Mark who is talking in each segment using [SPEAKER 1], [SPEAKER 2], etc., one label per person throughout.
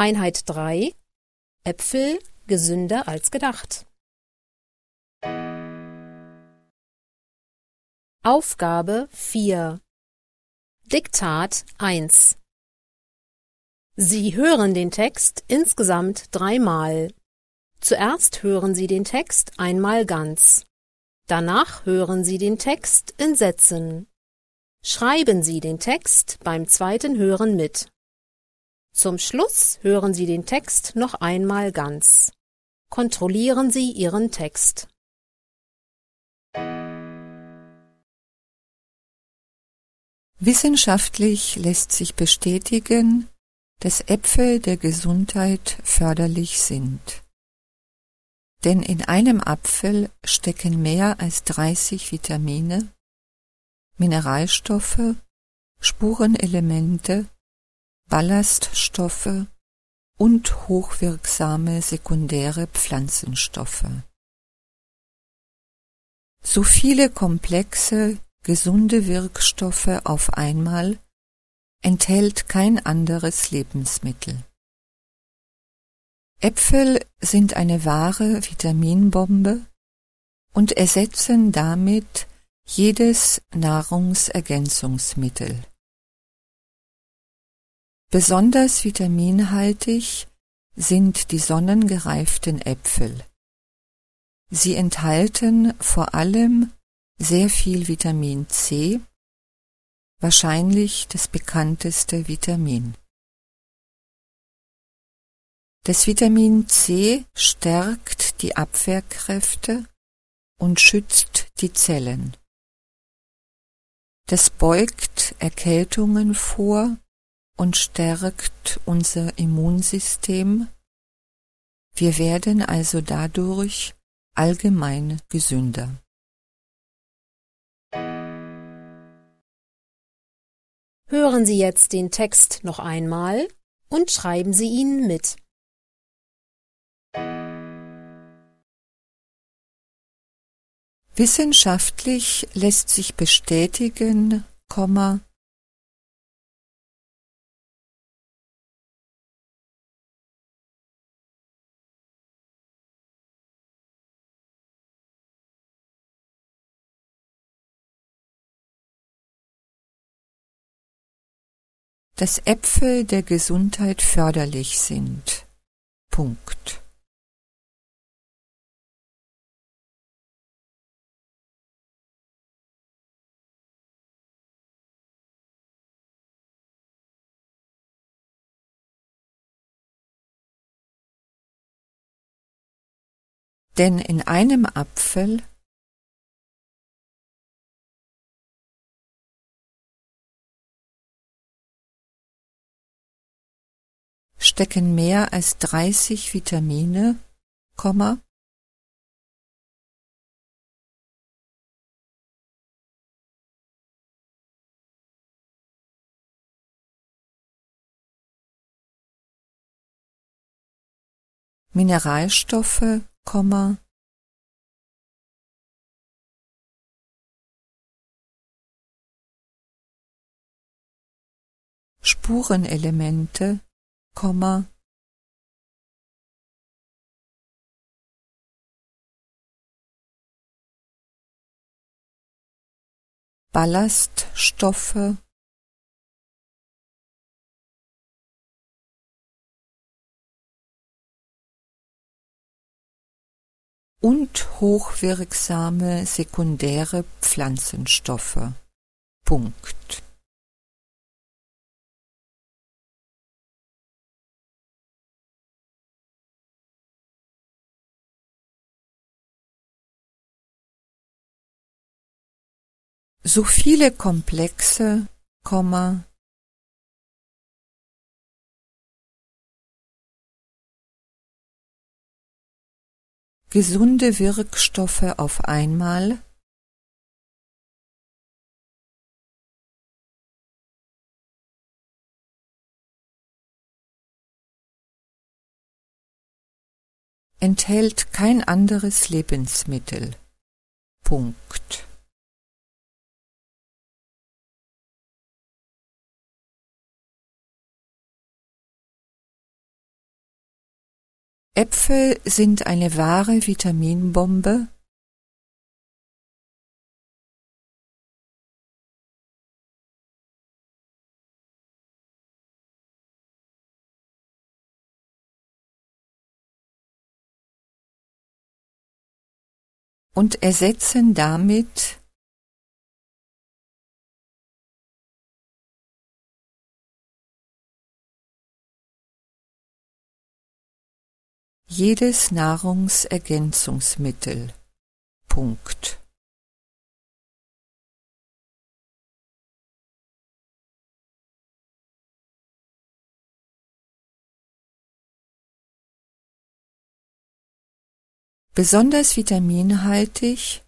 [SPEAKER 1] Einheit 3 Äpfel gesünder als gedacht. Aufgabe 4 Diktat 1 Sie hören den Text insgesamt dreimal. Zuerst hören Sie den Text einmal ganz. Danach hören Sie den Text in Sätzen. Schreiben Sie den Text beim zweiten Hören mit. Zum Schluss hören Sie den Text noch einmal ganz. Kontrollieren Sie Ihren Text.
[SPEAKER 2] Wissenschaftlich lässt sich bestätigen, dass Äpfel der Gesundheit förderlich sind. Denn in einem Apfel stecken mehr als 30 Vitamine, Mineralstoffe, Spurenelemente, Ballaststoffe und hochwirksame sekundäre Pflanzenstoffe. So viele komplexe, gesunde Wirkstoffe auf einmal enthält kein anderes Lebensmittel. Äpfel sind eine wahre Vitaminbombe und ersetzen damit jedes Nahrungsergänzungsmittel. Besonders vitaminhaltig sind die sonnengereiften Äpfel. Sie enthalten vor allem sehr viel Vitamin C, wahrscheinlich das bekannteste Vitamin. Das Vitamin C stärkt die Abwehrkräfte und schützt die Zellen. Das beugt Erkältungen vor und stärkt unser Immunsystem. Wir werden also dadurch allgemein gesünder.
[SPEAKER 1] Hören Sie jetzt den Text noch einmal und schreiben Sie ihn mit.
[SPEAKER 2] Wissenschaftlich lässt sich bestätigen, dass Äpfel der Gesundheit förderlich sind. Punkt. Denn in einem Apfel stecken mehr als 30 Vitamine, Mineralstoffe, Spurenelemente, Ballaststoffe und hochwirksame sekundäre Pflanzenstoffe. Punkt. So viele komplexe, gesunde Wirkstoffe auf einmal enthält kein anderes Lebensmittel. Punkt. Äpfel sind eine wahre Vitaminbombe. Und ersetzen damit jedes Nahrungsergänzungsmittel. Punkt. Besonders vitaminhaltig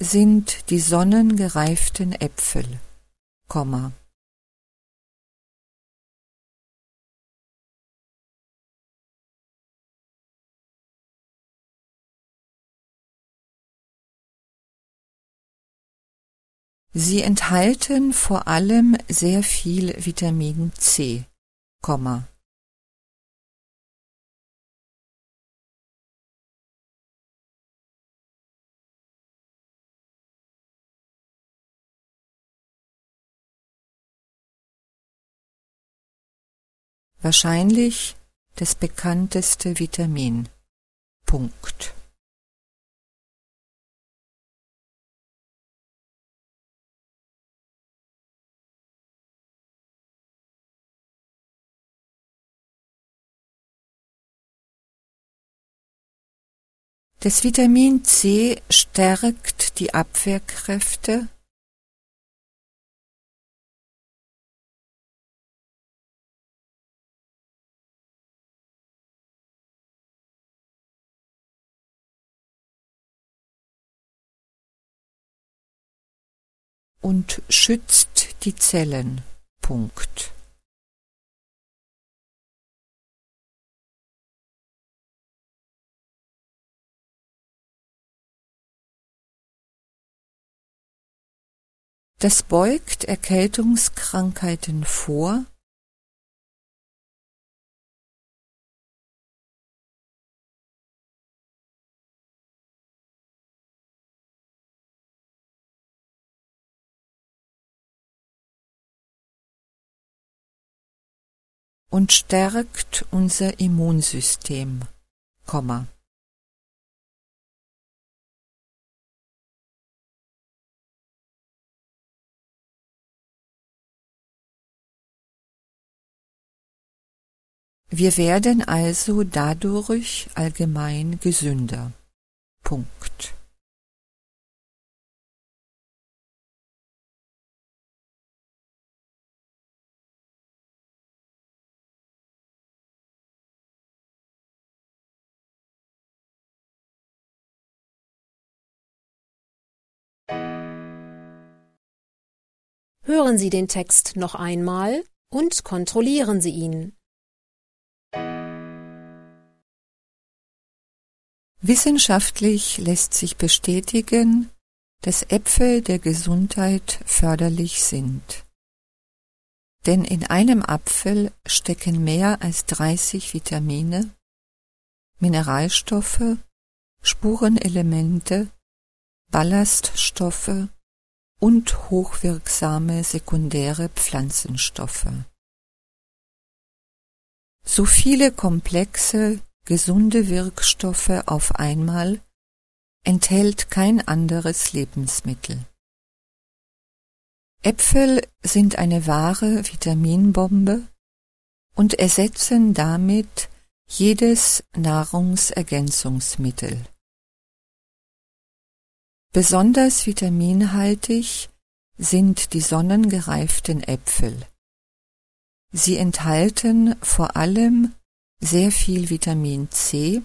[SPEAKER 2] sind die sonnengereiften Äpfel, Komma. Sie enthalten vor allem sehr viel Vitamin C, Wahrscheinlich das bekannteste Vitamin. Punkt. Das Vitamin C stärkt die Abwehrkräfte und schützt die Zellen. Punkt. Das beugt Erkältungskrankheiten vor und stärkt unser Immunsystem, Komma. Wir werden also dadurch allgemein gesünder. Punkt.
[SPEAKER 1] Hören Sie den Text noch einmal und kontrollieren Sie ihn.
[SPEAKER 2] Wissenschaftlich lässt sich bestätigen, dass Äpfel der Gesundheit förderlich sind. Denn in einem Apfel stecken mehr als 30 Vitamine, Mineralstoffe, Spurenelemente, Ballaststoffe und hochwirksame sekundäre Pflanzenstoffe. So viele komplexe, gesunde Wirkstoffe auf einmal enthält kein anderes Lebensmittel. Äpfel sind eine wahre Vitaminbombe und ersetzen damit jedes Nahrungsergänzungsmittel. Besonders vitaminhaltig sind die sonnengereiften Äpfel. Sie enthalten vor allem sehr viel Vitamin C,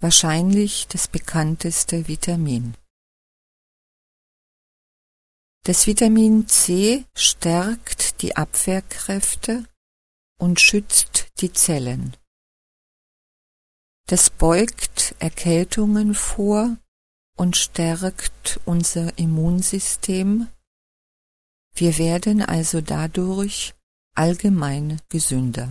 [SPEAKER 2] wahrscheinlich das bekannteste Vitamin. Das Vitamin C stärkt die Abwehrkräfte und schützt die Zellen. Das beugt Erkältungen vor und stärkt unser Immunsystem. Wir werden also dadurch allgemein gesünder.